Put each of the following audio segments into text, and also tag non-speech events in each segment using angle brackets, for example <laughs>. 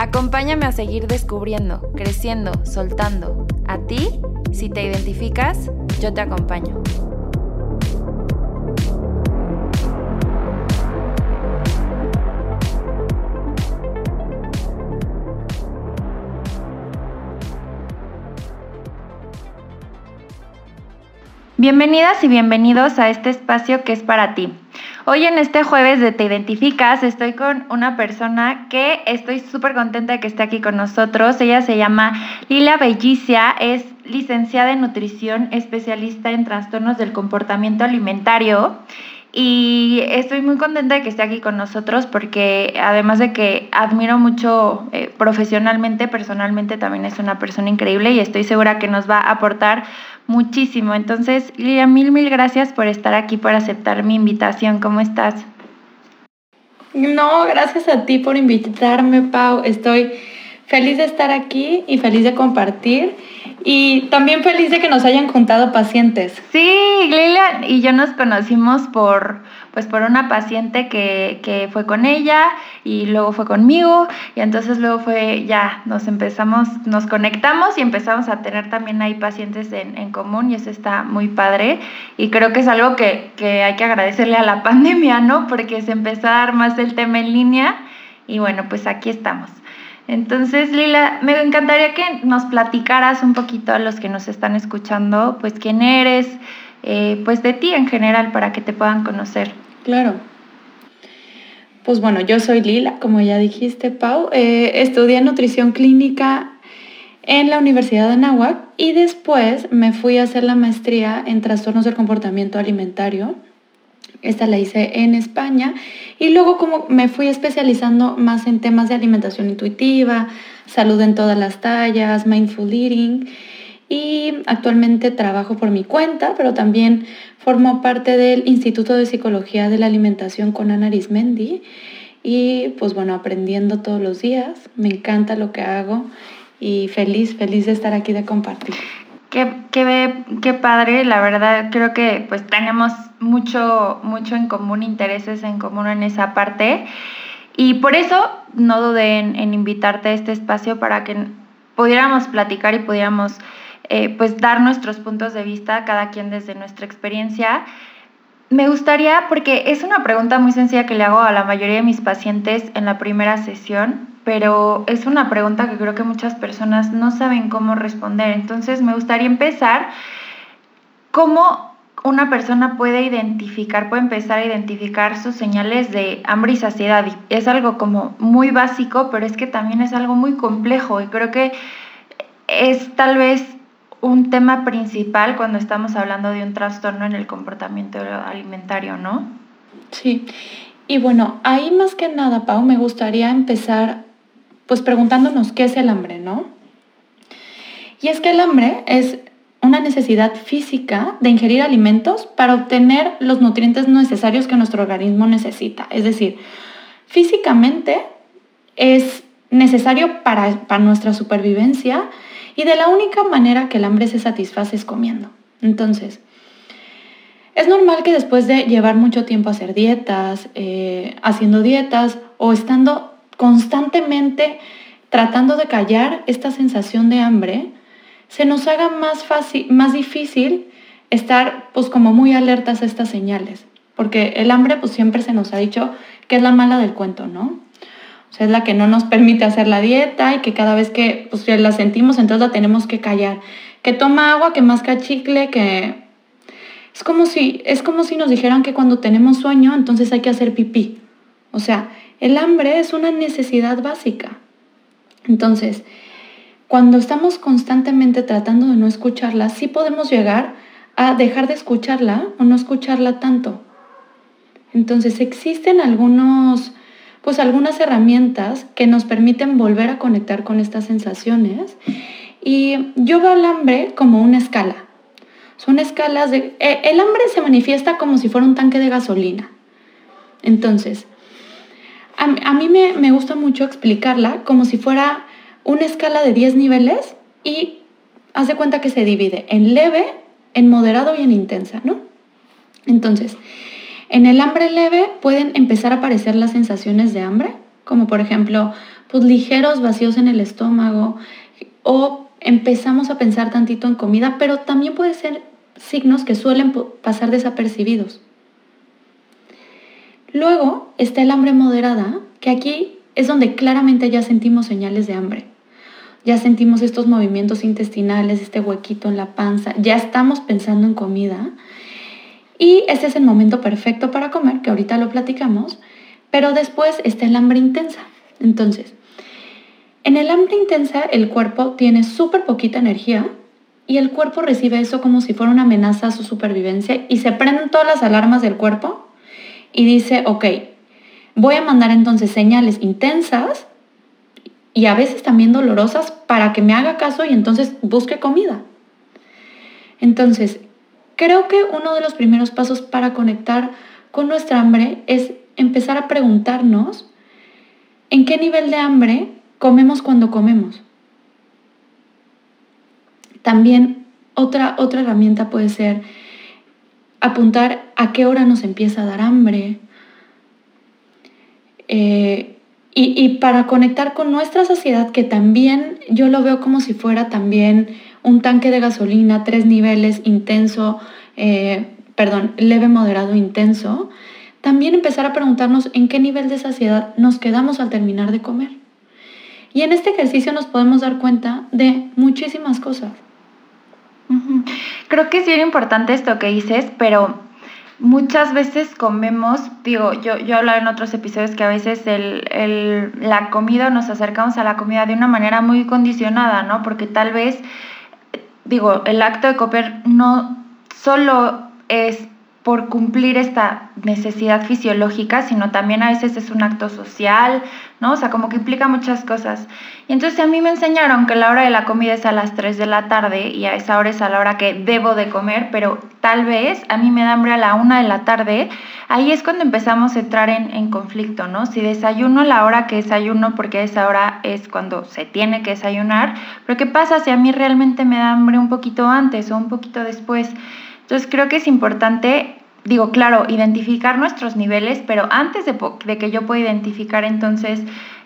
Acompáñame a seguir descubriendo, creciendo, soltando. A ti, si te identificas, yo te acompaño. Bienvenidas y bienvenidos a este espacio que es para ti. Hoy en este jueves de Te Identificas estoy con una persona que estoy súper contenta de que esté aquí con nosotros. Ella se llama Lila Bellicia, es licenciada en nutrición, especialista en trastornos del comportamiento alimentario. Y estoy muy contenta de que esté aquí con nosotros porque además de que admiro mucho eh, profesionalmente, personalmente también es una persona increíble y estoy segura que nos va a aportar muchísimo. Entonces, Lilia, mil, mil gracias por estar aquí, por aceptar mi invitación. ¿Cómo estás? No, gracias a ti por invitarme, Pau. Estoy feliz de estar aquí y feliz de compartir. Y también feliz de que nos hayan juntado pacientes. Sí, Lilia y yo nos conocimos por, pues por una paciente que, que, fue con ella y luego fue conmigo y entonces luego fue ya, nos empezamos, nos conectamos y empezamos a tener también ahí pacientes en, en común y eso está muy padre y creo que es algo que, que hay que agradecerle a la <laughs> pandemia, ¿no? Porque se empezó a dar más el tema en línea y bueno, pues aquí estamos. Entonces, Lila, me encantaría que nos platicaras un poquito a los que nos están escuchando, pues quién eres, eh, pues de ti en general, para que te puedan conocer. Claro. Pues bueno, yo soy Lila, como ya dijiste, Pau. Eh, estudié nutrición clínica en la Universidad de Anáhuac y después me fui a hacer la maestría en trastornos del comportamiento alimentario esta la hice en España y luego como me fui especializando más en temas de alimentación intuitiva, salud en todas las tallas, mindful eating y actualmente trabajo por mi cuenta, pero también formo parte del Instituto de Psicología de la Alimentación con Ana Arismendi y pues bueno, aprendiendo todos los días, me encanta lo que hago y feliz, feliz de estar aquí de compartir. Qué, qué, qué, padre, la verdad creo que pues tenemos mucho, mucho en común, intereses en común en esa parte. Y por eso no dudé en, invitarte a este espacio para que pudiéramos platicar y pudiéramos eh, pues dar nuestros puntos de vista, cada quien desde nuestra experiencia. Me gustaría, porque es una pregunta muy sencilla que le hago a la mayoría de mis pacientes en la primera sesión, pero es una pregunta que creo que muchas personas no saben cómo responder. Entonces me gustaría empezar cómo una persona puede identificar, puede empezar a identificar sus señales de hambre y saciedad. Es algo como muy básico, pero es que también es algo muy complejo y creo que es tal vez un tema principal cuando estamos hablando de un trastorno en el comportamiento alimentario, ¿no? Sí. Y bueno, ahí más que nada, Pau, me gustaría empezar pues preguntándonos qué es el hambre, ¿no? Y es que el hambre es una necesidad física de ingerir alimentos para obtener los nutrientes necesarios que nuestro organismo necesita. Es decir, físicamente es necesario para, para nuestra supervivencia y de la única manera que el hambre se satisface es comiendo. Entonces, es normal que después de llevar mucho tiempo a hacer dietas, eh, haciendo dietas o estando constantemente tratando de callar esta sensación de hambre, se nos haga más fácil, más difícil estar pues como muy alertas a estas señales, porque el hambre pues siempre se nos ha dicho que es la mala del cuento, ¿no? O sea, es la que no nos permite hacer la dieta y que cada vez que pues, la sentimos entonces la tenemos que callar. Que toma agua, que masca chicle, que es como si es como si nos dijeran que cuando tenemos sueño entonces hay que hacer pipí. O sea, el hambre es una necesidad básica. Entonces, cuando estamos constantemente tratando de no escucharla, sí podemos llegar a dejar de escucharla o no escucharla tanto. Entonces, existen algunos pues algunas herramientas que nos permiten volver a conectar con estas sensaciones. Y yo veo al hambre como una escala. Son escalas de... Eh, el hambre se manifiesta como si fuera un tanque de gasolina. Entonces, a, mí me, me, gusta mucho explicarla como si fuera una escala de 10 niveles y hace cuenta que se divide en leve, en moderado y en intensa, ¿no? Entonces, en el hambre leve pueden empezar a aparecer las sensaciones de hambre, como por ejemplo, pues ligeros vacíos en el estómago o empezamos a pensar tantito en comida, pero también puede ser signos que suelen pasar desapercibidos. Luego está el hambre moderada, que aquí es donde claramente ya sentimos señales de hambre. Ya sentimos estos movimientos intestinales, este huequito en la panza, ya estamos pensando en comida. Y este es el momento perfecto para comer, que ahorita lo platicamos, pero después está el hambre intensa. Entonces, en el hambre intensa el cuerpo tiene súper poquita energía y el cuerpo recibe eso como si fuera una amenaza a su supervivencia y se prenden todas las alarmas del cuerpo y dice, ok, voy a mandar entonces señales intensas y a veces también dolorosas para que me haga caso y entonces busque comida. Entonces, creo que uno de los primeros pasos para conectar con nuestra hambre es empezar a preguntarnos en qué nivel de hambre comemos cuando comemos. También otra, otra herramienta puede ser apuntar a qué hora nos empieza a dar hambre. Eh, y, para conectar con nuestra saciedad, que también yo lo veo como si fuera también un tanque de gasolina, tres niveles, intenso, eh, perdón, leve, moderado, intenso, también empezar a preguntarnos en qué nivel de saciedad nos quedamos al terminar de comer. Y en este ejercicio nos podemos dar cuenta de muchísimas cosas. Creo que sí era importante esto que dices, pero muchas veces comemos, digo, yo, yo he hablado en otros episodios que a veces el, la comida, nos acercamos a la comida de una manera muy condicionada, ¿no? Porque tal vez, digo, el acto de comer no solo es por cumplir esta necesidad fisiológica, sino también a veces es un acto social, ¿no? O sea, como que implica muchas cosas. Y entonces a mí me enseñaron que la hora de la comida es a las 3 de la tarde y a esa hora es a la hora que debo de comer, pero tal vez a mí me da hambre a la 1 de la tarde, ahí es cuando empezamos a entrar en, en conflicto, ¿no? Si desayuno a la hora que desayuno, porque a esa hora es cuando se tiene que desayunar, pero ¿qué pasa si a mí realmente me da hambre un poquito antes o un poquito después? Entonces creo que es importante digo, claro, identificar nuestros niveles, pero antes de, que yo pueda identificar entonces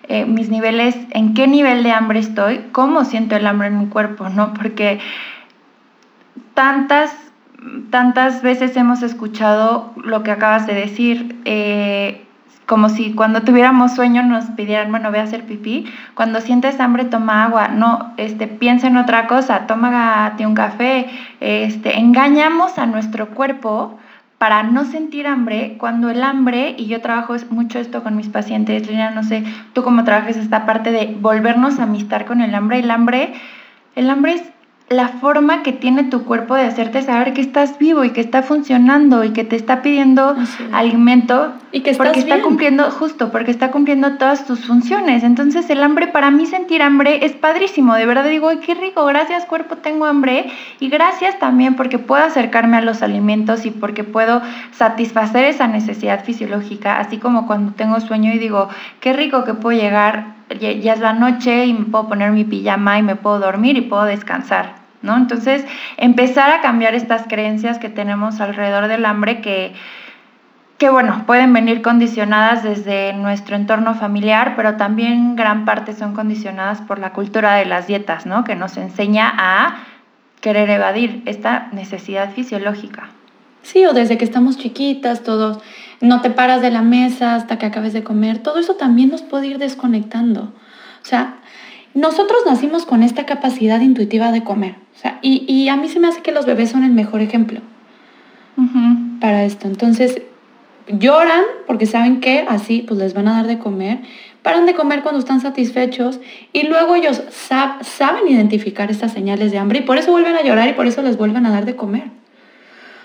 eh, mis niveles, en qué nivel de hambre estoy, cómo siento el hambre en mi cuerpo, ¿no? Porque tantas, tantas veces hemos escuchado lo que acabas de decir, eh, como si cuando tuviéramos sueño nos pidieran, bueno, ve a hacer pipí, cuando sientes hambre toma agua, no, este, piensa en otra cosa, toma un café, este, engañamos a nuestro cuerpo para no sentir hambre, cuando el hambre, y yo trabajo mucho esto con mis pacientes, Lina, no sé, tú cómo trabajas esta parte de volvernos a amistar con el hambre, el hambre, el hambre es la forma que tiene tu cuerpo de hacerte saber que estás vivo y que está funcionando y que te está pidiendo alimento y que porque está cumpliendo justo porque está cumpliendo todas tus funciones. Entonces el hambre para mí sentir hambre es padrísimo. De verdad digo qué rico gracias cuerpo tengo hambre y gracias también porque puedo acercarme a los alimentos y porque puedo satisfacer esa necesidad fisiológica así como cuando tengo sueño y digo qué rico que puedo llegar ya, es la noche y me puedo poner mi pijama y me puedo dormir y puedo descansar, ¿no? Entonces, empezar a cambiar estas creencias que tenemos alrededor del hambre que, que bueno, pueden venir condicionadas desde nuestro entorno familiar, pero también gran parte son condicionadas por la cultura de las dietas, ¿no? Que nos enseña a querer evadir esta necesidad fisiológica. Sí, o desde que estamos chiquitas, todos no te paras de la mesa hasta que acabes de comer, todo eso también nos puede ir desconectando. O sea, nosotros nacimos con esta capacidad intuitiva de comer. Sea, y, a mí se me hace que los bebés son el mejor ejemplo para esto. Entonces, lloran porque saben que así pues les van a dar de comer. Paran de comer cuando están satisfechos y luego ellos saben identificar estas señales de hambre y por eso vuelven a llorar y por eso les vuelven a dar de comer.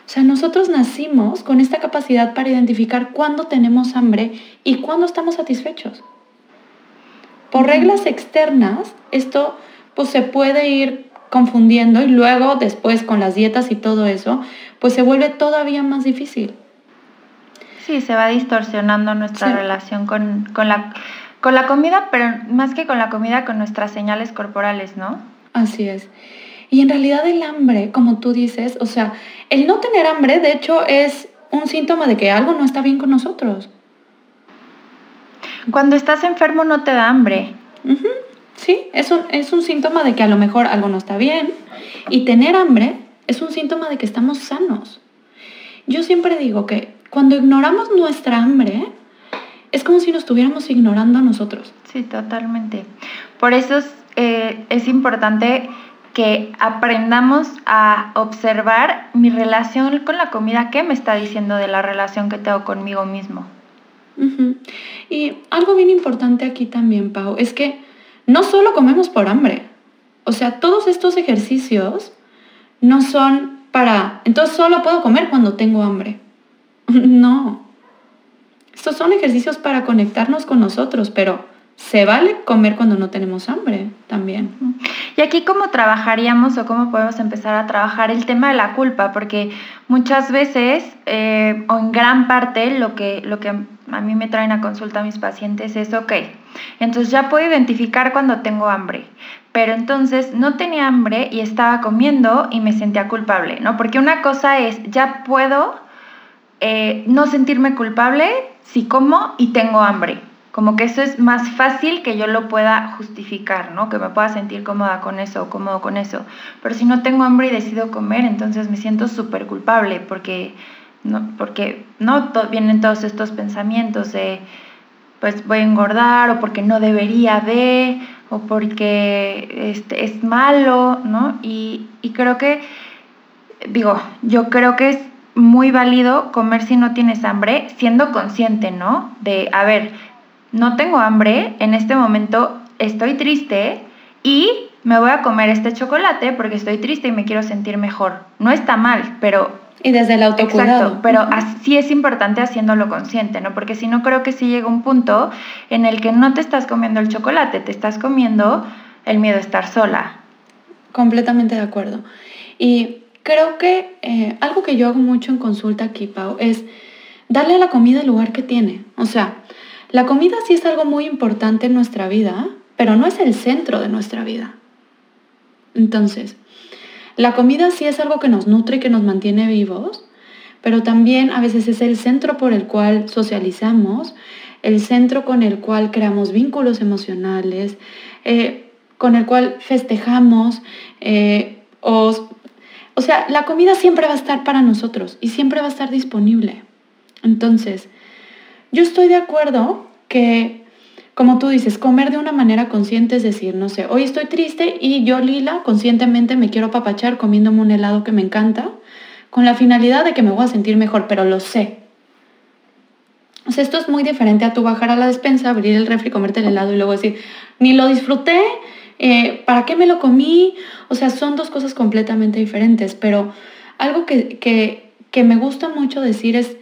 O sea, nosotros nacimos con esta capacidad para identificar cuándo tenemos hambre y cuándo estamos satisfechos. Por reglas externas, esto pues se puede ir confundiendo y luego después con las dietas y todo eso, pues se vuelve todavía más difícil. Sí, se va distorsionando nuestra relación con, la, con la comida, pero más que con la comida, con nuestras señales corporales, ¿no? Así es. Y en realidad el hambre, como tú dices, o sea, el no tener hambre, de hecho, es un síntoma de que algo no está bien con nosotros. Cuando estás enfermo no te da hambre. Sí, es un, es un síntoma de que a lo mejor algo no está bien. Y tener hambre es un síntoma de que estamos sanos. Yo siempre digo que cuando ignoramos nuestra hambre, es como si nos estuviéramos ignorando a nosotros. Sí, totalmente. Por eso es, eh, es importante que aprendamos a observar mi relación con la comida, qué me está diciendo de la relación que tengo conmigo mismo. Y algo bien importante aquí también, Pau, es que no solo comemos por hambre. O sea, todos estos ejercicios no son para, entonces solo puedo comer cuando tengo hambre. <laughs> no. Estos son ejercicios para conectarnos con nosotros, pero se vale comer cuando no tenemos hambre también. Y aquí cómo trabajaríamos o cómo podemos empezar a trabajar el tema de la culpa, porque muchas veces eh, o en gran parte lo que, lo que a mí me traen a consulta a mis pacientes es, ok, entonces ya puedo identificar cuando tengo hambre, pero entonces no tenía hambre y estaba comiendo y me sentía culpable, ¿no? Porque una cosa es, ya puedo eh, no sentirme culpable si como y tengo hambre. Como que eso es más fácil que yo lo pueda justificar, ¿no? Que me pueda sentir cómoda con eso o cómodo con eso. Pero si no tengo hambre y decido comer, entonces me siento súper culpable porque, no, porque no vienen todos estos pensamientos de, pues voy a engordar o porque no debería de o porque este, es malo, ¿no? Y, y creo que, digo, yo creo que es muy válido comer si no tienes hambre, siendo consciente, ¿no? De, a ver, no tengo hambre, en este momento estoy triste y me voy a comer este chocolate porque estoy triste y me quiero sentir mejor. No está mal, pero... Y desde el autocuidado. Exacto, pero así es importante haciéndolo consciente, ¿no? Porque si no creo que sí llega un punto en el que no te estás comiendo el chocolate, te estás comiendo el miedo a estar sola. Completamente de acuerdo. Y Creo que eh, algo que yo hago mucho en consulta aquí, Pau, es darle a la comida el lugar que tiene. O sea, la comida sí es algo muy importante en nuestra vida, pero no es el centro de nuestra vida. Entonces, la comida sí es algo que nos nutre y que nos mantiene vivos, pero también a veces es el centro por el cual socializamos, el centro con el cual creamos vínculos emocionales, eh, con el cual festejamos eh, o o sea, la comida siempre va a estar para nosotros y siempre va a estar disponible. Entonces, yo estoy de acuerdo que, como tú dices, comer de una manera consciente es decir, no sé, hoy estoy triste y yo, Lila, conscientemente me quiero papachar comiéndome un helado que me encanta, con la finalidad de que me voy a sentir mejor, pero lo sé. O sea, esto es muy diferente a tú bajar a la despensa, abrir el refri, comerte el helado y luego decir, ni lo disfruté, eh, ¿para qué me lo comí? O sea, son dos cosas completamente diferentes, pero algo que, que me gusta mucho decir es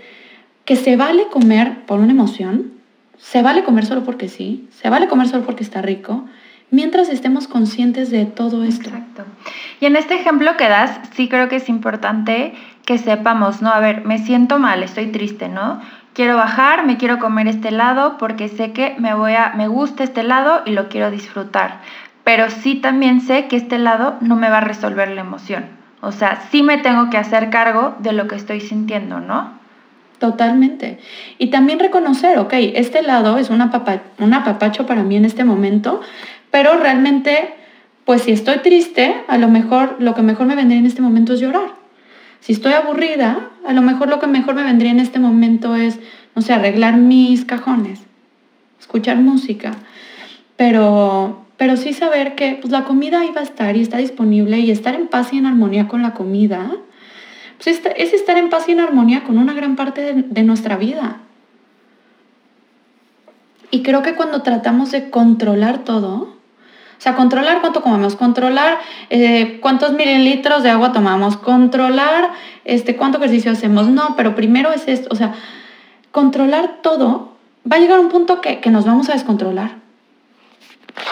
que se vale comer por una emoción, se vale comer solo porque sí, se vale comer solo porque está rico, mientras estemos conscientes de todo esto. Exacto. Y en este ejemplo que das, sí creo que es importante que sepamos, ¿no? A ver, me siento mal, estoy triste, ¿no? Quiero bajar, me quiero comer este helado porque sé que me voy a me gusta este helado y lo quiero disfrutar pero sí también sé que este lado no me va a resolver la emoción. O sea, sí me tengo que hacer cargo de lo que estoy sintiendo, ¿no? Totalmente. Y también reconocer, ok, este lado es una, papa, un apapacho para mí en este momento, pero realmente, pues si estoy triste, a lo mejor lo que mejor me vendría en este momento es llorar. Si estoy aburrida, a lo mejor lo que mejor me vendría en este momento es, no sé, arreglar mis cajones, escuchar música. Pero, pero sí saber que pues, la comida ahí va a estar y está disponible y estar en paz y en armonía con la comida, pues es estar en paz y en armonía con una gran parte de, nuestra vida. Y creo que cuando tratamos de controlar todo, O sea, controlar cuánto comemos, controlar eh, cuántos mililitros de agua tomamos, controlar este, cuánto ejercicio hacemos. No, pero primero es esto. O sea, controlar todo va a llegar un punto que, que nos vamos a descontrolar.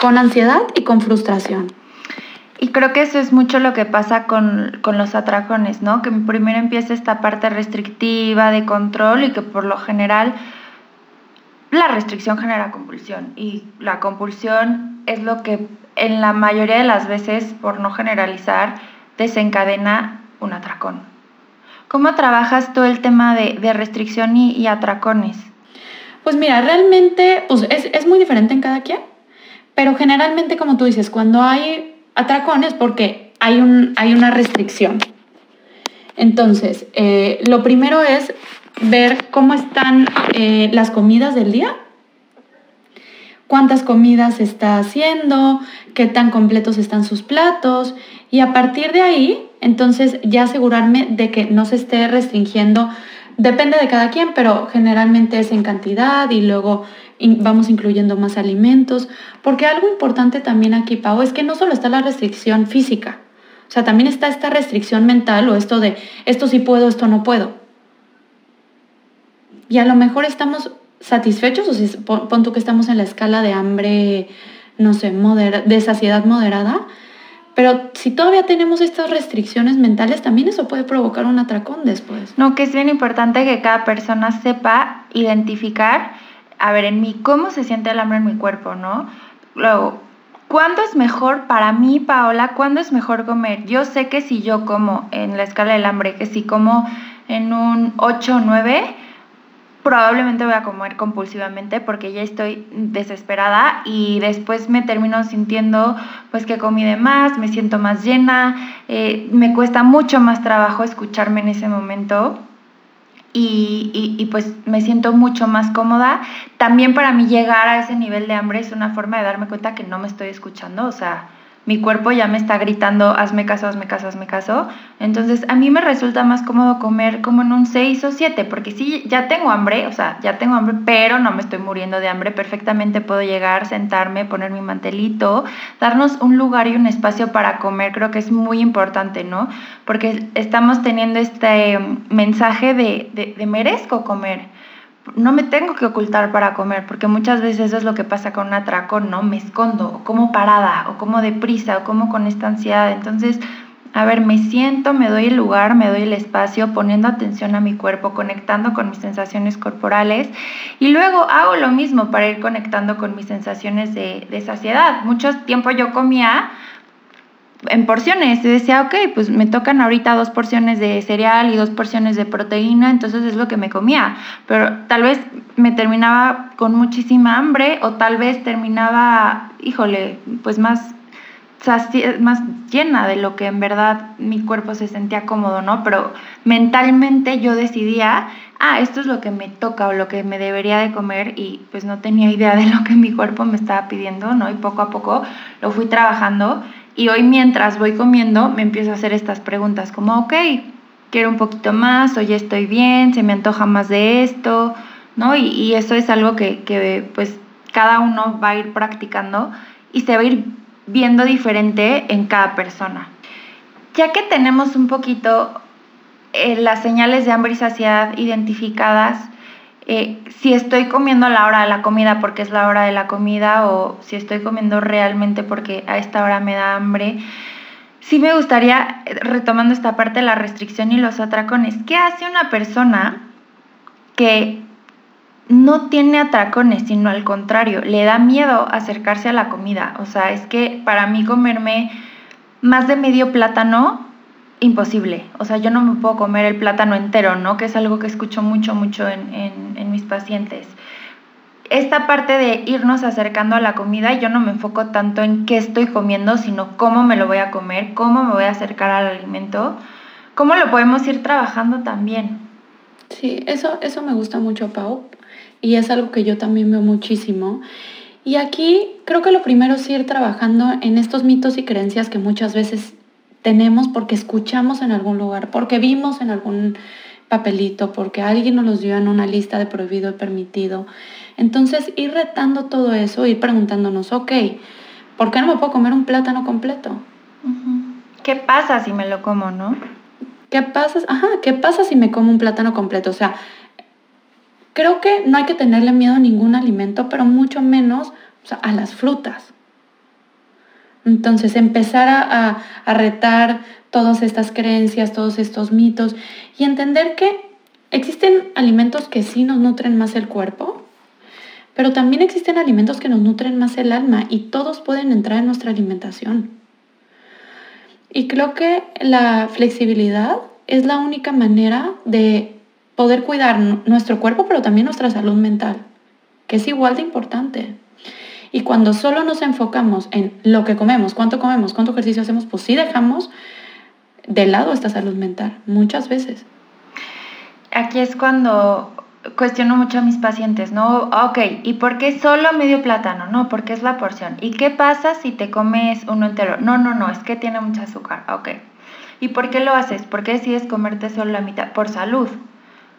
Con ansiedad y con frustración. Y creo que eso es mucho lo que pasa con, con, los atracones, ¿no? Que primero empieza esta parte restrictiva de control y que por lo general la restricción genera compulsión y la compulsión es lo que en la mayoría de las veces, por no generalizar, desencadena un atracón. ¿Cómo trabajas todo el tema de, de restricción y, y, atracones? Pues mira, realmente pues es, es muy diferente en cada quien, pero generalmente, como tú dices, cuando hay atracones porque hay, un, hay una restricción. Entonces, eh, lo primero es ver cómo están eh, las comidas del día, cuántas comidas está haciendo, qué tan completos están sus platos y a partir de ahí, entonces ya asegurarme de que no se esté restringiendo, depende de cada quien, pero generalmente es en cantidad y luego vamos incluyendo más alimentos, porque algo importante también aquí, Pau, es que no solo está la restricción física, o sea, también está esta restricción mental o esto de esto sí puedo, esto no puedo. Y a lo mejor estamos satisfechos, o si pon tú que estamos en la escala de hambre, no sé, de saciedad moderada, pero si todavía tenemos estas restricciones mentales, también eso puede provocar un atracón después. No, que es bien importante que cada persona sepa identificar a ver, en mí, ¿cómo se siente el hambre en mi cuerpo, no? Luego, ¿cuándo es mejor para mí, Paola? ¿Cuándo es mejor comer? Yo sé que si yo como en la escala del hambre, que si como en un 8 o 9, probablemente voy a comer compulsivamente porque ya estoy desesperada y después me termino sintiendo pues que comí de más, me siento más llena, eh, me cuesta mucho más trabajo escucharme en ese momento y, y, pues me siento mucho más cómoda. También para mí llegar a ese nivel de hambre es una forma de darme cuenta que no me estoy escuchando, o sea, mi cuerpo ya me está gritando, hazme caso, hazme caso, hazme caso. Entonces, a mí me resulta más cómodo comer como en un 6 o 7, porque sí, ya tengo hambre, o sea, ya tengo hambre, pero no me estoy muriendo de hambre. Perfectamente puedo llegar, sentarme, poner mi mantelito, darnos un lugar y un espacio para comer. Creo que es muy importante, ¿no? Porque estamos teniendo este mensaje de, de, de merezco comer no me tengo que ocultar para comer, porque muchas veces eso es lo que pasa con un atracón, ¿no? Me escondo, o como parada, o como deprisa, o como con esta ansiedad. Entonces, a ver, me siento, me doy el lugar, me doy el espacio, poniendo atención a mi cuerpo, conectando con mis sensaciones corporales y luego hago lo mismo para ir conectando con mis sensaciones de, de saciedad. Mucho tiempo yo comía en porciones. Y decía, ok, pues me tocan ahorita dos porciones de cereal y dos porciones de proteína, entonces es lo que me comía. Pero tal vez me terminaba con muchísima hambre o tal vez terminaba, híjole, pues más, más llena de lo que en verdad mi cuerpo se sentía cómodo, ¿no? Pero mentalmente yo decidía, ah, esto es lo que me toca o lo que me debería de comer y pues no tenía idea de lo que mi cuerpo me estaba pidiendo, ¿no? Y poco a poco lo fui trabajando y hoy mientras voy comiendo me empiezo a hacer estas preguntas como, ok, quiero un poquito más, hoy estoy bien, se me antoja más de esto, ¿no? Y, eso es algo que, que, pues cada uno va a ir practicando y se va a ir viendo diferente en cada persona. Ya que tenemos un poquito eh, las señales de hambre y saciedad identificadas, eh, si estoy comiendo a la hora de la comida porque es la hora de la comida o si estoy comiendo realmente porque a esta hora me da hambre. Sí me gustaría, eh, retomando esta parte de la restricción y los atracones, ¿qué hace una persona que no tiene atracones, sino al contrario, le da miedo acercarse a la comida? O sea, es que para mí comerme más de medio plátano imposible. O sea, yo no me puedo comer el plátano entero, ¿no? Que es algo que escucho mucho, mucho en, en, mis pacientes. Esta parte de irnos acercando a la comida, yo no me enfoco tanto en qué estoy comiendo, sino cómo me lo voy a comer, cómo me voy a acercar al alimento, cómo lo podemos ir trabajando también. Sí, eso, eso me gusta mucho, Pau, y es algo que yo también veo muchísimo. Y aquí creo que lo primero es ir trabajando en estos mitos y creencias que muchas veces tenemos porque escuchamos en algún lugar, porque vimos en algún papelito, porque alguien nos los dio en una lista de prohibido y permitido. Entonces, ir retando todo eso, ir preguntándonos, ok, ¿por qué no me puedo comer un plátano completo? ¿Qué pasa si me lo como, no? ¿Qué pasa? Ajá, ¿qué pasa si me como un plátano completo? O sea, creo que no hay que tenerle miedo a ningún alimento, pero mucho menos a las frutas. Entonces, empezar a, retar todas estas creencias, todos estos mitos y entender que existen alimentos que sí nos nutren más el cuerpo, pero también existen alimentos que nos nutren más el alma y todos pueden entrar en nuestra alimentación. Y creo que la flexibilidad es la única manera de poder cuidar nuestro cuerpo, pero también nuestra salud mental, que es igual de importante. Y cuando solo nos enfocamos en lo que comemos, cuánto comemos, cuánto ejercicio hacemos, pues sí dejamos de lado esta salud mental, muchas veces. Aquí es cuando cuestiono mucho a mis pacientes, ¿no? Ok, ¿y por qué solo medio plátano? No, porque es la porción. ¿Y qué pasa si te comes uno entero? No, no, no, es que tiene mucha azúcar. Ok. ¿Y por qué lo haces? ¿Por qué decides comerte solo la mitad? Por salud.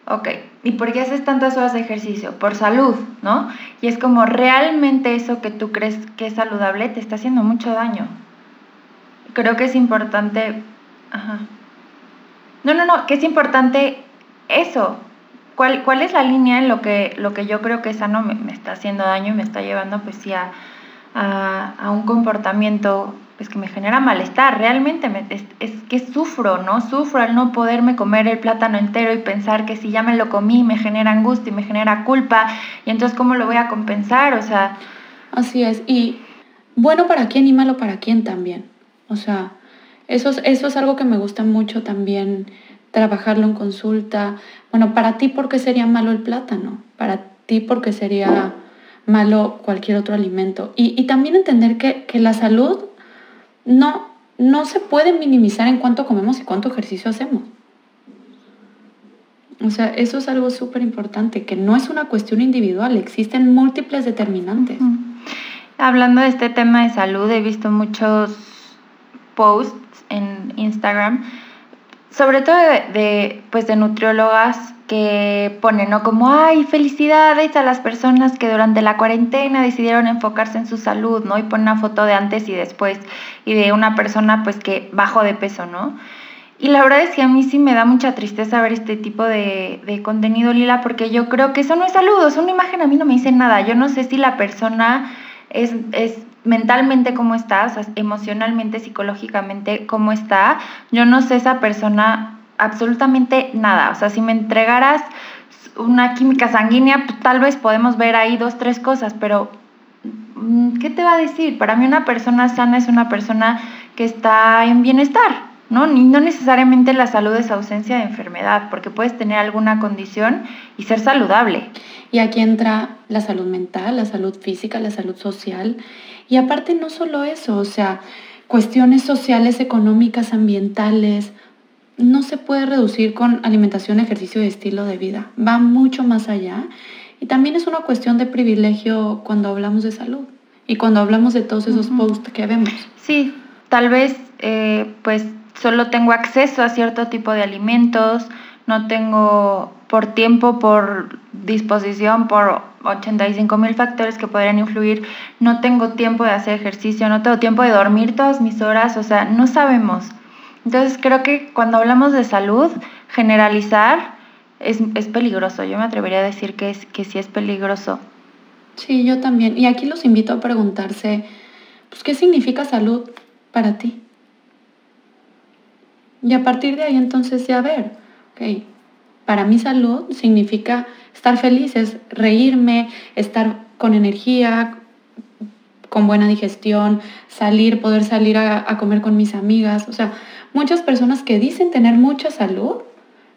Ok, ¿y por qué haces tantas horas de ejercicio? Por salud, ¿no? Y es como realmente eso que tú crees que es saludable te está haciendo mucho daño. Creo que es importante... Ajá. No, no, no, que es importante eso. ¿Cuál, cuál es la línea en lo que, lo que yo creo que sano me, me está haciendo daño y me está llevando pues sí a, a, un comportamiento pues que me genera malestar, realmente es, que sufro, ¿no? Sufro al no poderme comer el plátano entero y pensar que si ya me lo comí me genera angustia y me genera culpa y entonces ¿cómo lo voy a compensar? O sea... Así es, y bueno para quién y malo para quién también. O sea, eso es, eso es algo que me gusta mucho también trabajarlo en consulta. Bueno, para ti, ¿por qué sería malo el plátano? Para ti, ¿por qué sería malo cualquier otro alimento? Y, y también entender que, que la salud no, no se puede minimizar en cuánto comemos y cuánto ejercicio hacemos. O sea, eso es algo súper importante, que no es una cuestión individual, existen múltiples determinantes. Hablando de este tema de salud, he visto muchos posts en Instagram, sobre todo de, pues de nutriólogas que ponen, ¿no? Como, ay, felicidades a las personas que durante la cuarentena decidieron enfocarse en su salud, ¿no? Y ponen una foto de antes y después y de una persona, pues, que bajó de peso, ¿no? Y la verdad es que a mí sí me da mucha tristeza ver este tipo de, de contenido, Lila, porque yo creo que eso no es salud, es una imagen a mí no me dice nada. Yo no sé si la persona es, es mentalmente cómo está, o sea, emocionalmente, psicológicamente cómo está. Yo no sé esa persona absolutamente nada. O sea, si me entregaras una química sanguínea, pues, tal vez podemos ver ahí dos, tres cosas, pero mm, ¿qué te va a decir? Para mí una persona sana es una persona que está en bienestar, ¿no? Y no necesariamente la salud es ausencia de enfermedad, porque puedes tener alguna condición y ser saludable. Y aquí entra la salud mental, la salud física, la salud social. Y aparte no solo eso, o sea, cuestiones sociales, económicas, ambientales, no se puede reducir con alimentación, ejercicio y estilo de vida. Va mucho más allá. Y también es una cuestión de privilegio cuando hablamos de salud y cuando hablamos de todos esos posts que vemos. Sí, tal vez eh, pues solo tengo acceso a cierto tipo de alimentos, no tengo por tiempo, por disposición, por 85 mil factores que podrían influir, no tengo tiempo de hacer ejercicio, no tengo tiempo de dormir todas mis horas, o sea, no sabemos. Entonces creo que cuando hablamos de salud, generalizar es, peligroso. Yo me atrevería a decir que, es, que sí es peligroso. Sí, yo también. Y aquí los invito a preguntarse, pues, ¿qué significa salud para ti? Y a partir de ahí entonces ya ver, ok, para mí salud significa estar feliz, es reírme, estar con energía, con buena digestión, salir, poder salir a, a comer con mis amigas, o sea, muchas personas que dicen tener mucha salud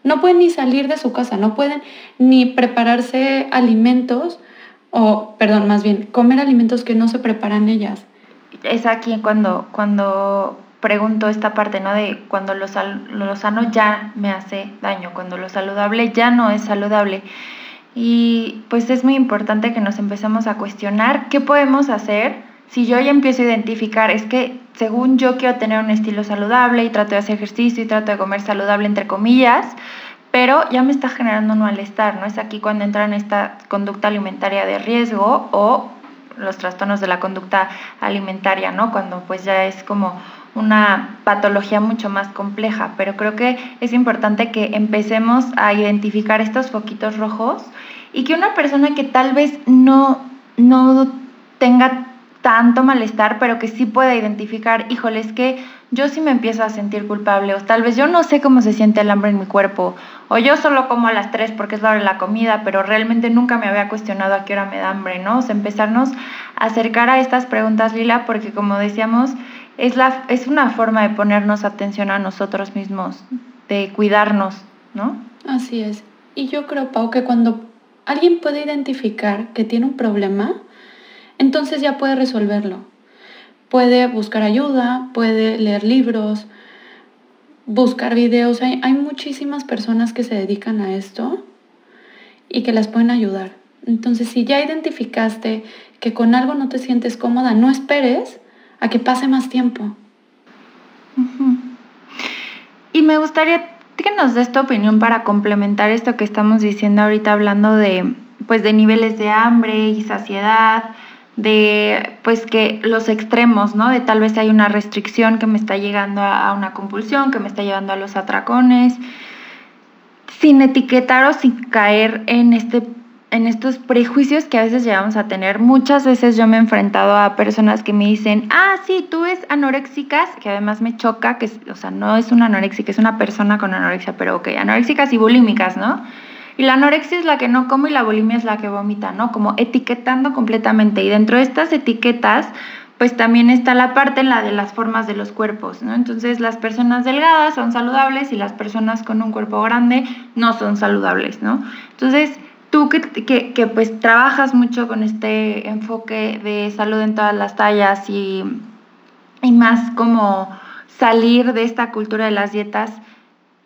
no pueden ni salir de su casa, no pueden ni prepararse alimentos o, perdón, más bien, comer alimentos que no se preparan ellas. Es aquí cuando, cuando pregunto esta parte, ¿no? De cuando lo, lo sano ya me hace daño, cuando lo saludable ya no es saludable. Y pues es muy importante que nos empecemos a cuestionar qué podemos hacer si yo ya empiezo a identificar, es que según yo quiero tener un estilo saludable y trato de hacer ejercicio y trato de comer saludable, entre comillas, pero ya me está generando un malestar, ¿no? Es aquí cuando entra en esta conducta alimentaria de riesgo o los trastornos de la conducta alimentaria, ¿no? Cuando pues ya es como una patología mucho más compleja, pero creo que es importante que empecemos a identificar estos foquitos rojos y que una persona que tal vez no, no tenga tanto malestar, pero que sí pueda identificar, híjole, es que yo sí me empiezo a sentir culpable, o tal vez yo no sé cómo se siente el hambre en mi cuerpo, o yo solo como a las 3 porque es la hora de la comida, pero realmente nunca me había cuestionado a qué hora me da hambre, ¿no? O sea, empezarnos a acercar a estas preguntas, Lila, porque como decíamos, es, la, es una forma de ponernos atención a nosotros mismos, de cuidarnos, ¿no? Así es. Y yo creo, Pau, que cuando alguien puede identificar que tiene un problema, entonces ya puede resolverlo. Puede buscar ayuda, puede leer libros, buscar videos. Hay, muchísimas personas que se dedican a esto y que las pueden ayudar. Entonces, si ya identificaste que con algo no te sientes cómoda, no esperes a que pase más tiempo. Y me gustaría que nos des tu opinión para complementar esto que estamos diciendo ahorita hablando de pues de niveles de hambre y saciedad, de pues que los extremos, ¿no? De tal vez hay una restricción que me está llegando a, una compulsión, que me está llevando a los atracones, sin etiquetar o sin caer en este en estos prejuicios que a veces llegamos a tener. Muchas veces yo me he enfrentado a personas que me dicen, ah, sí, tú eres anoréxicas, que además me choca, que, o sea, no es una anoréxica, es una persona con anorexia, pero ok, anoréxicas y bulímicas, ¿no? Y la anorexia es la que no come y la bulimia es la que vomita, ¿no? Como etiquetando completamente. Y dentro de estas etiquetas, pues también está la parte la de las formas de los cuerpos, ¿no? Entonces las personas delgadas son saludables y las personas con un cuerpo grande no son saludables, ¿no? Entonces, tú que, que, pues trabajas mucho con este enfoque de salud en todas las tallas y, y más como salir de esta cultura de las dietas,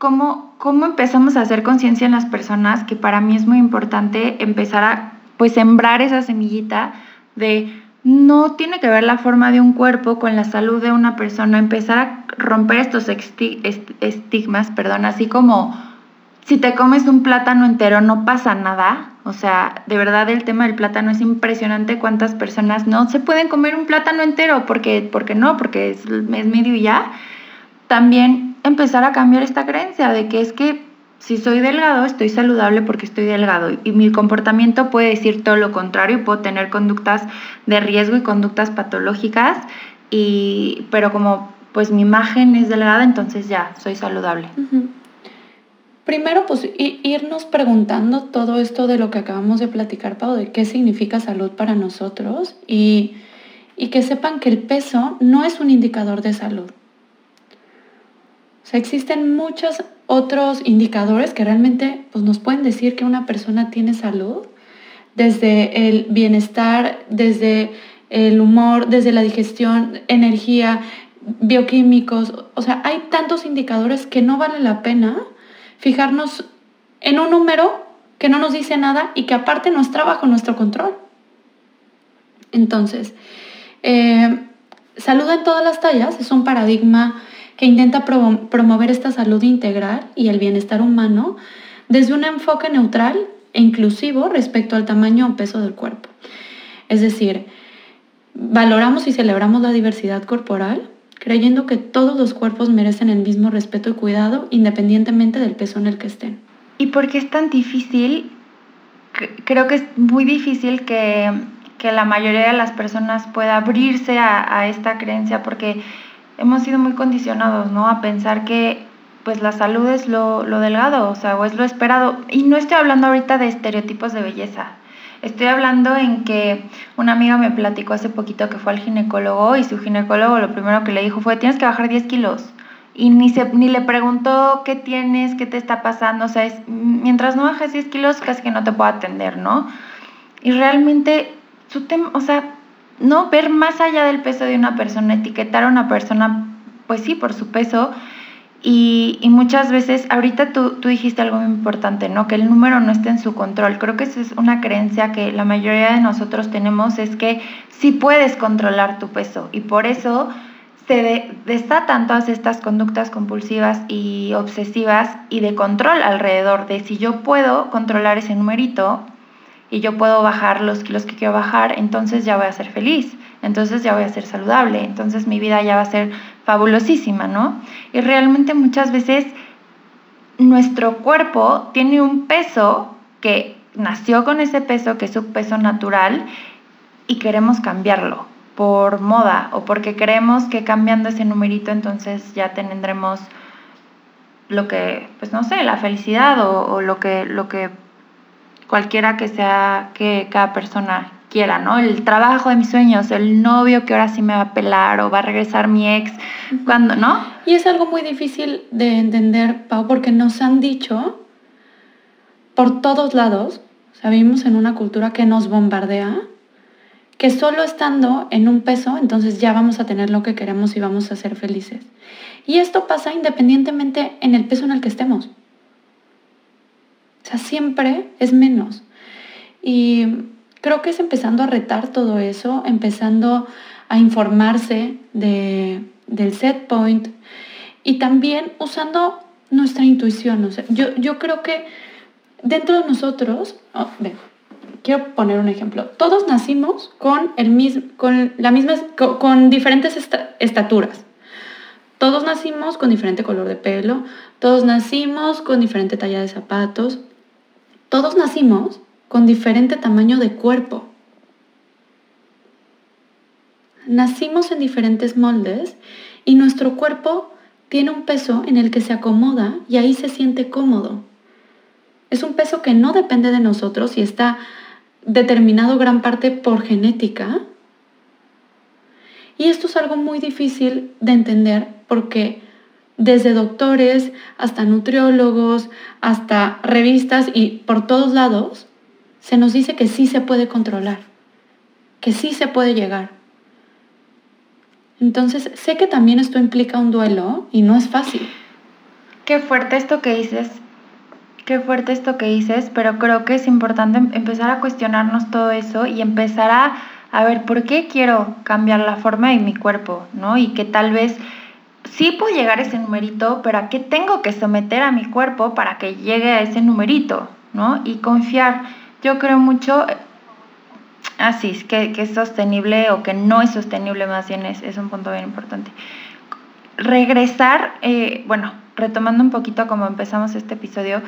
¿cómo, cómo empezamos a hacer conciencia en las personas? Que para mí es muy importante empezar a pues sembrar esa semillita de no tiene que ver la forma de un cuerpo con la salud de una persona, empezar a romper estos estigmas, perdón, así como si te comes un plátano entero no pasa nada. O sea, de verdad el tema del plátano es impresionante cuántas personas no se pueden comer un plátano entero porque, porque no, porque es, es medio y ya. También empezar a cambiar esta creencia de que es que si soy delgado, estoy saludable porque estoy delgado y mi comportamiento puede decir todo lo contrario y puedo tener conductas de riesgo y conductas patológicas, y, pero como pues mi imagen es delgada, entonces ya soy saludable. Primero, pues irnos preguntando todo esto de lo que acabamos de platicar, Pau, de qué significa salud para nosotros y, que sepan que el peso no es un indicador de salud. Existen muchos otros indicadores que realmente pues, nos pueden decir que una persona tiene salud, desde el bienestar, desde el humor, desde la digestión, energía, bioquímicos. O sea, hay tantos indicadores que no vale la pena fijarnos en un número que no nos dice nada y que aparte no está bajo nuestro control. Entonces, eh, salud en todas las tallas es un paradigma que intenta promover esta salud integral y el bienestar humano desde un enfoque neutral e inclusivo respecto al tamaño o peso del cuerpo. Es decir, valoramos y celebramos la diversidad corporal, creyendo que todos los cuerpos merecen el mismo respeto y cuidado independientemente del peso en el que estén. ¿Y por qué es tan difícil? Creo que es muy difícil que, la mayoría de las personas pueda abrirse a, esta creencia porque hemos sido muy condicionados, ¿no? A pensar que pues la salud es lo, lo delgado, o sea, o es lo esperado. Y no estoy hablando ahorita de estereotipos de belleza, Estoy hablando en que una amiga me platicó hace poquito que fue al ginecólogo y su ginecólogo lo primero que le dijo fue, tienes que bajar 10 kilos. Y ni, se, ni le preguntó qué tienes, qué te está pasando. O sea, es, mientras no bajes 10 kilos, casi que no te puedo atender, ¿no? Y realmente, su tema, o sea, no ver más allá del peso de una persona, etiquetar a una persona, pues sí, por su peso, y, muchas veces, ahorita tú, tú, dijiste algo muy importante, ¿no? Que el número no está en su control. Creo que esa es una creencia que la mayoría de nosotros tenemos, es que sí puedes controlar tu peso. Y por eso se desatan todas estas conductas compulsivas y obsesivas y de control alrededor de si yo puedo controlar ese numerito, y yo puedo bajar los kilos que quiero bajar, entonces ya voy a ser feliz, entonces ya voy a ser saludable, entonces mi vida ya va a ser fabulosísima, ¿no? Y realmente muchas veces nuestro cuerpo tiene un peso que nació con ese peso, que es su peso natural, y queremos cambiarlo por moda o porque creemos que cambiando ese numerito entonces ya tendremos lo que, pues no sé, la felicidad o, lo, que, lo que cualquiera que sea que cada persona quiera, ¿no? El trabajo de mis sueños, el novio que ahora sí me va a pelar o va a regresar mi ex, cuando, ¿no? Y es algo muy difícil de entender, Pau, porque nos han dicho por todos lados, o sea, vivimos en una cultura que nos bombardea, que solo estando en un peso, entonces ya vamos a tener lo que queremos y vamos a ser felices. Y esto pasa independientemente en el peso en el que estemos. O sea, siempre es menos. Y creo que es empezando a retar todo eso, empezando a informarse de, del set point y también usando nuestra intuición. O sea, yo, yo creo que dentro de nosotros, oh, quiero poner un ejemplo. Todos nacimos con, el con, la misma, con, diferentes estaturas. Todos nacimos con diferente color de pelo, todos nacimos con diferente talla de zapatos, todos nacimos con diferente tamaño de cuerpo. Nacimos en diferentes moldes y nuestro cuerpo tiene un peso en el que se acomoda y ahí se siente cómodo. Es un peso que no depende de nosotros y está determinado gran parte por genética, y esto es algo muy difícil de entender porque desde doctores hasta nutriólogos, hasta revistas y por todos lados, se nos dice que sí se puede controlar, que sí se puede llegar. Entonces, sé que también esto implica un duelo y no es fácil. Qué fuerte esto que dices, qué fuerte esto que dices, pero creo que es importante empezar a cuestionarnos todo eso y empezar a a ver, ¿por qué quiero cambiar la forma de mi cuerpo? ¿no? Y que tal vez sí puedo llegar a ese numerito, pero ¿a qué tengo que someter a mi cuerpo para que llegue a ese numerito? ¿no? Y confiar. Yo creo mucho, así, es que, que, es sostenible o que no es sostenible más bien es, es un punto bien importante. Regresar, eh, bueno, retomando un poquito como empezamos este episodio,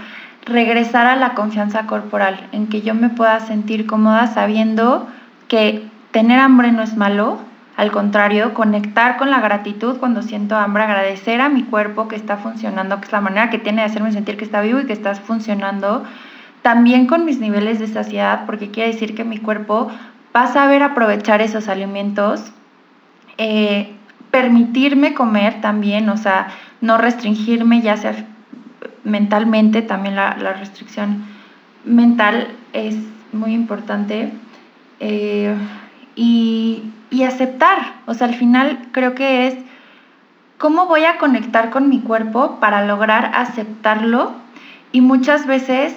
regresar a la confianza corporal, en que yo me pueda sentir cómoda sabiendo que tener hambre no es malo, al contrario, conectar con la gratitud cuando siento hambre, agradecer a mi cuerpo que está funcionando, que es la manera que tiene de hacerme sentir que está vivo y que está funcionando, también con mis niveles de saciedad, porque quiere decir que mi cuerpo va a saber aprovechar esos alimentos, eh, permitirme comer también, o sea, no restringirme, ya sea mentalmente, también la, restricción mental es muy importante. Eh, y, aceptar. O sea, al final creo que es cómo voy a conectar con mi cuerpo para lograr aceptarlo. Y muchas veces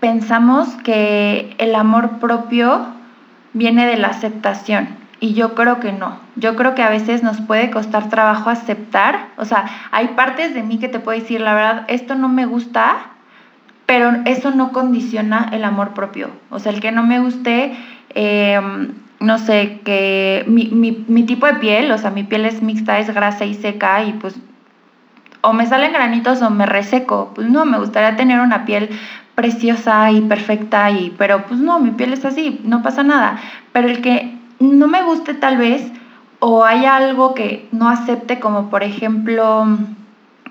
pensamos que el amor propio viene de la aceptación. Y yo creo que no. Yo creo que a veces nos puede costar trabajo aceptar. O sea, hay partes de mí que te puedo decir, la verdad, esto no me gusta, pero eso no condiciona el amor propio. O sea, el que no me guste eh, no sé, que mi, mi, mi, tipo de piel, o sea, mi piel es mixta, es grasa y seca y pues o me salen granitos o me reseco. Pues no, me gustaría tener una piel preciosa y perfecta y pero pues no, mi piel es así, no pasa nada. Pero el que no me guste tal vez o hay algo que no acepte como por ejemplo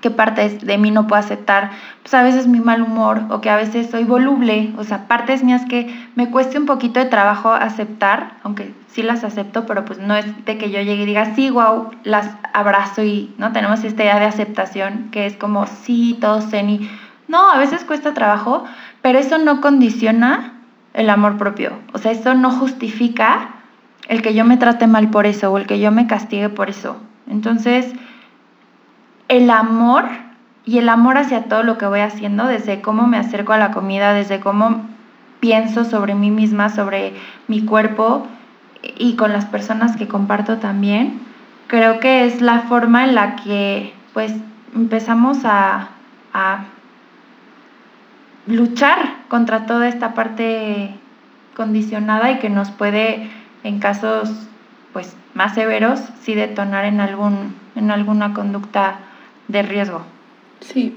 qué partes de mí no puedo aceptar, pues a veces mi mal humor o que a veces soy voluble, o sea, partes mías que me cueste un poquito de trabajo aceptar, aunque sí las acepto, pero pues no es de que yo llegue y diga, sí, wow, las abrazo y, ¿no? Tenemos esta idea de aceptación que es como, sí, todo zen no, a veces cuesta trabajo, pero eso no condiciona el amor propio, o sea, eso no justifica el que yo me trate mal por eso o el que yo me castigue por eso. Entonces, el amor y el amor hacia todo lo que voy haciendo, desde cómo me acerco a la comida, desde cómo pienso sobre mí misma, sobre mi cuerpo y con las personas que comparto también, creo que es la forma en la que pues empezamos a, a luchar contra toda esta parte condicionada y que nos puede, en casos pues más severos, sí detonar en algún, en alguna conducta de riesgo. Sí.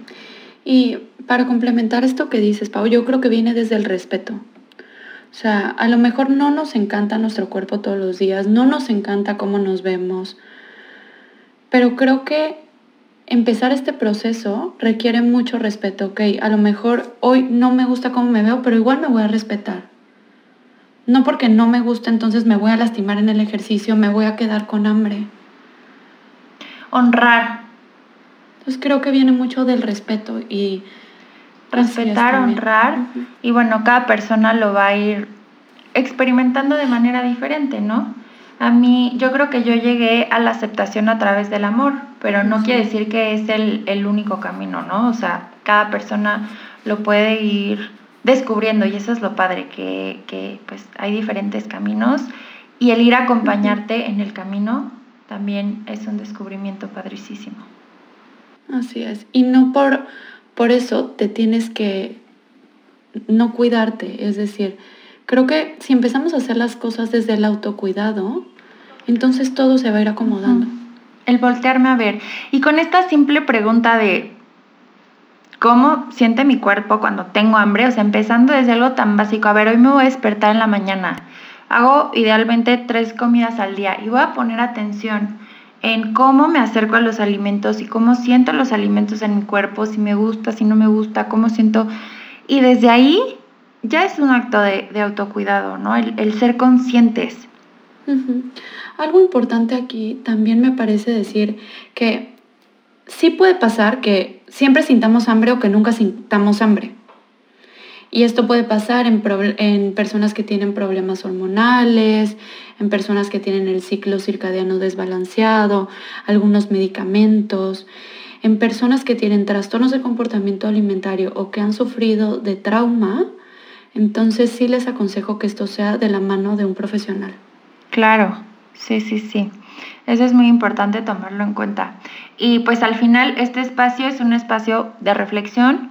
Y para complementar esto que dices, Pau, yo creo que viene desde el respeto. O sea, a lo mejor no nos encanta nuestro cuerpo todos los días, no nos encanta cómo nos vemos, pero creo que empezar este proceso requiere mucho respeto, ¿ok? A lo mejor hoy no me gusta cómo me veo, pero igual me voy a respetar. No porque no me gusta, entonces me voy a lastimar en el ejercicio, me voy a quedar con hambre. Honrar. Entonces creo que viene mucho del respeto y... Respetar, honrar. Y bueno, cada persona lo va a ir experimentando de manera diferente, ¿no? A mí, yo creo que yo llegué a la aceptación a través del amor, pero no quiere decir que es el, único camino, ¿no? O sea, cada persona lo puede ir descubriendo y eso es lo padre, que, que pues hay diferentes caminos y el ir a acompañarte en el camino también es un descubrimiento padricísimo. Así es, y no por, por eso te tienes que no cuidarte, es decir, Creo que si empezamos a hacer las cosas desde el autocuidado, entonces todo se va a ir acomodando. El voltearme a ver. Y con esta simple pregunta de cómo siente mi cuerpo cuando tengo hambre, o sea, empezando desde algo tan básico, a ver, hoy me voy a despertar en la mañana. Hago idealmente tres comidas al día y voy a poner atención en cómo me acerco a los alimentos y cómo siento los alimentos en mi cuerpo, si me gusta, si no me gusta, cómo siento. Y desde ahí ya es un acto de, autocuidado, ¿no? El, ser conscientes. Algo importante aquí también me parece decir que sí puede pasar que siempre sintamos hambre o que nunca sintamos hambre. Y esto puede pasar en, personas que tienen problemas hormonales, en personas que tienen el ciclo circadiano desbalanceado, algunos medicamentos, en personas que tienen trastornos de comportamiento alimentario o que han sufrido de trauma entonces sí les aconsejo que esto sea de la mano de un profesional. Claro, sí, sí, sí. Eso es muy importante tomarlo en cuenta. Y pues al final este espacio es un espacio de reflexión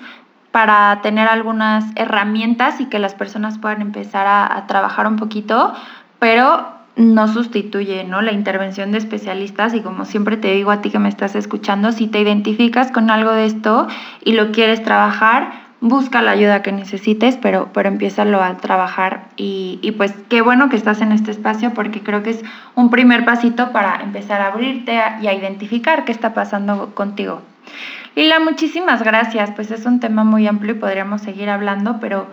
para tener algunas herramientas y que las personas puedan empezar a, trabajar un poquito, pero no sustituye ¿no? la intervención de especialistas y como siempre te digo a ti que me estás escuchando, si te identificas con algo de esto y lo quieres trabajar, busca la ayuda que necesites, pero, pero empiézalo a trabajar y, y, pues qué bueno que estás en este espacio porque creo que es un primer pasito para empezar a abrirte y a identificar qué está pasando contigo. Lila, muchísimas gracias, pues es un tema muy amplio y podríamos seguir hablando, pero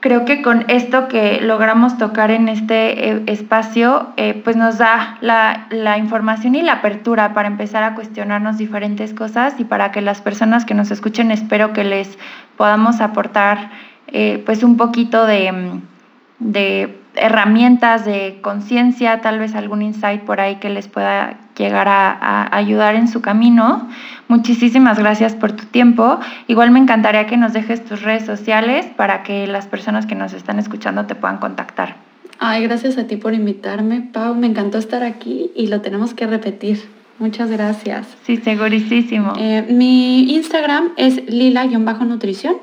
creo que con esto que logramos tocar en este eh, espacio, eh, pues nos da la, información y la apertura para empezar a cuestionarnos diferentes cosas y para que las personas que nos escuchen espero que les podamos aportar eh, pues un poquito de, de herramientas de conciencia, tal vez algún insight por ahí que les pueda llegar a, ayudar en su camino. Muchísimas gracias por tu tiempo. Igual me encantaría que nos dejes tus redes sociales para que las personas que nos están escuchando te puedan contactar. Ay, gracias a ti por invitarme, Pau. Me encantó estar aquí y lo tenemos que repetir. Muchas gracias. Sí, segurísimo. Eh, mi Instagram es lila-nutrición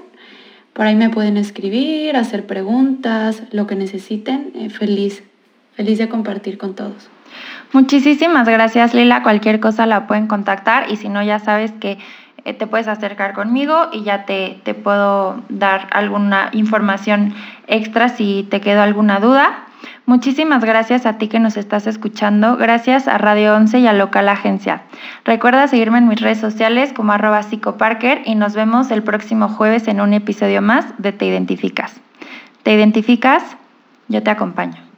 por ahí me pueden escribir, hacer preguntas, lo que necesiten. Eh, feliz, feliz de compartir con todos. Muchísimas gracias Lila. Cualquier cosa la pueden contactar y si no ya sabes que eh, te puedes acercar conmigo y ya te, te puedo dar alguna información extra si te quedó alguna duda. Muchísimas gracias a ti que nos estás escuchando. Gracias a Radio 11 y a Local Agencia. Recuerda seguirme en mis redes sociales como arroba psicoparker y nos vemos el próximo jueves en un episodio más de Te Identificas. ¿Te identificas? Yo te acompaño.